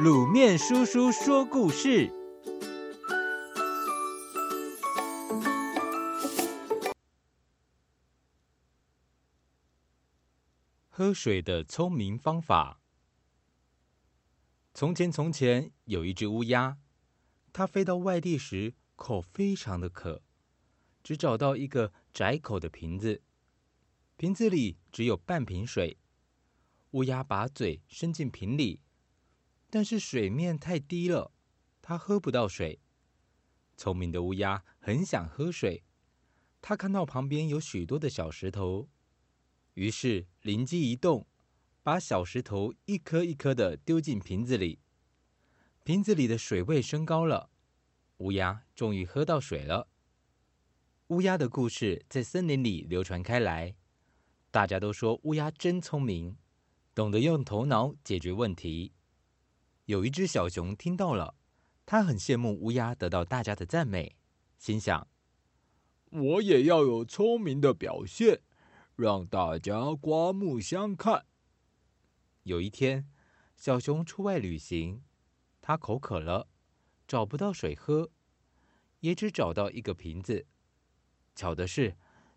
卤面叔叔说故事：喝水的聪明方法。从前，从前有一只乌鸦，它飞到外地时，口非常的渴，只找到一个窄口的瓶子，瓶子里只有半瓶水。乌鸦把嘴伸进瓶里。但是水面太低了，它喝不到水。聪明的乌鸦很想喝水，它看到旁边有许多的小石头，于是灵机一动，把小石头一颗一颗的丢进瓶子里。瓶子里的水位升高了，乌鸦终于喝到水了。乌鸦的故事在森林里流传开来，大家都说乌鸦真聪明，懂得用头脑解决问题。有一只小熊听到了，它很羡慕乌鸦得到大家的赞美，心想：“我也要有聪明的表现，让大家刮目相看。”有一天，小熊出外旅行，它口渴了，找不到水喝，也只找到一个瓶子。巧的是，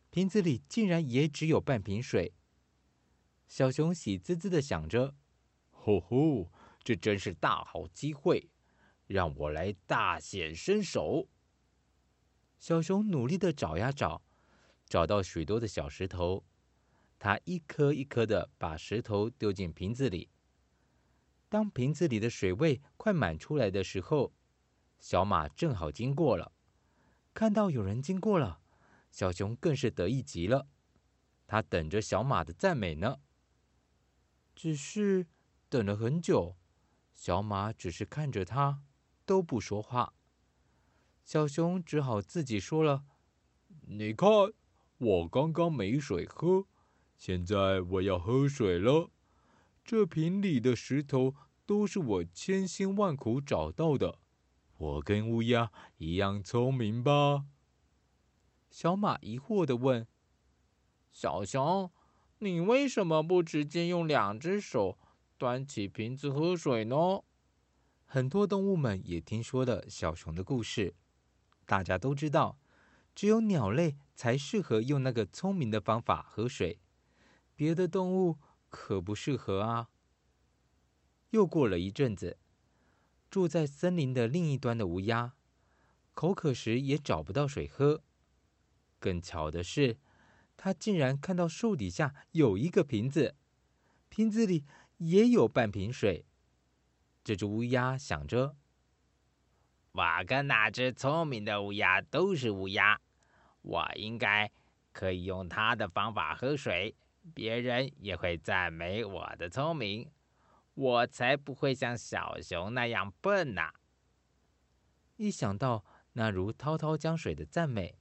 瓶子里竟然也只有半瓶水。小熊喜滋滋的想着：“吼吼！”这真是大好机会，让我来大显身手。小熊努力的找呀找，找到许多的小石头，它一颗一颗的把石头丢进瓶子里。当瓶子里的水位快满出来的时候，小马正好经过了。看到有人经过了，小熊更是得意极了。它等着小马的赞美呢。只是等了很久。小马只是看着他，都不说话。小熊只好自己说了：“你看，我刚刚没水喝，现在我要喝水了。这瓶里的石头都是我千辛万苦找到的。我跟乌鸦一样聪明吧？”小马疑惑的问：“小熊，你为什么不直接用两只手？”端起瓶子喝水呢？很多动物们也听说了小熊的故事。大家都知道，只有鸟类才适合用那个聪明的方法喝水，别的动物可不适合啊。又过了一阵子，住在森林的另一端的乌鸦，口渴时也找不到水喝。更巧的是，它竟然看到树底下有一个瓶子，瓶子里。也有半瓶水。这只乌鸦想着：“我跟那只聪明的乌鸦都是乌鸦，我应该可以用它的方法喝水，别人也会赞美我的聪明，我才不会像小熊那样笨呢。”一想到那如滔滔江水的赞美，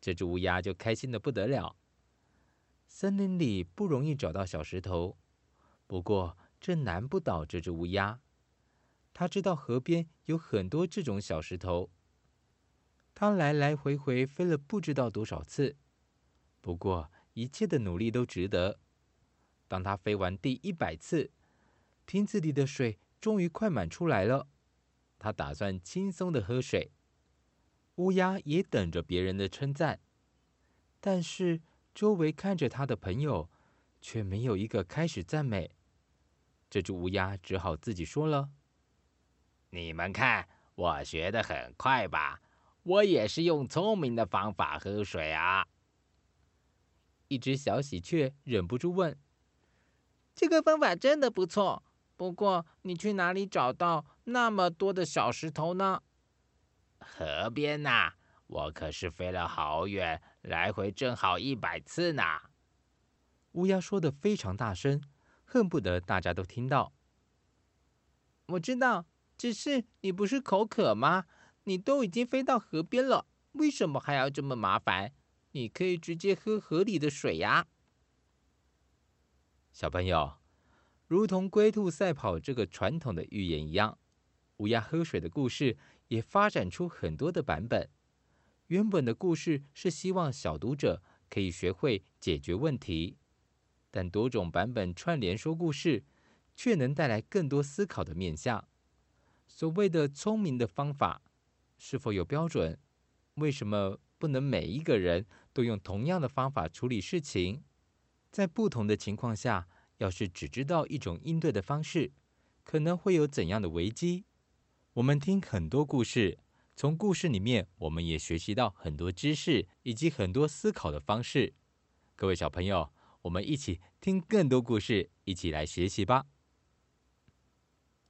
这只乌鸦就开心的不得了。森林里不容易找到小石头。不过，这难不倒这只乌鸦。它知道河边有很多这种小石头。它来来回回飞了不知道多少次。不过，一切的努力都值得。当它飞完第一百次，瓶子里的水终于快满出来了。它打算轻松的喝水。乌鸦也等着别人的称赞，但是周围看着它的朋友，却没有一个开始赞美，这只乌鸦只好自己说了：“你们看，我学得很快吧？我也是用聪明的方法喝水啊。”一只小喜鹊忍不住问：“这个方法真的不错，不过你去哪里找到那么多的小石头呢？”“河边呐，我可是飞了好远，来回正好一百次呢。”乌鸦说的非常大声，恨不得大家都听到。我知道，只是你不是口渴吗？你都已经飞到河边了，为什么还要这么麻烦？你可以直接喝河里的水呀。小朋友，如同龟兔赛跑这个传统的寓言一样，乌鸦喝水的故事也发展出很多的版本。原本的故事是希望小读者可以学会解决问题。但多种版本串联说故事，却能带来更多思考的面向。所谓的聪明的方法是否有标准？为什么不能每一个人都用同样的方法处理事情？在不同的情况下，要是只知道一种应对的方式，可能会有怎样的危机？我们听很多故事，从故事里面，我们也学习到很多知识以及很多思考的方式。各位小朋友，我们一起听更多故事，一起来学习吧。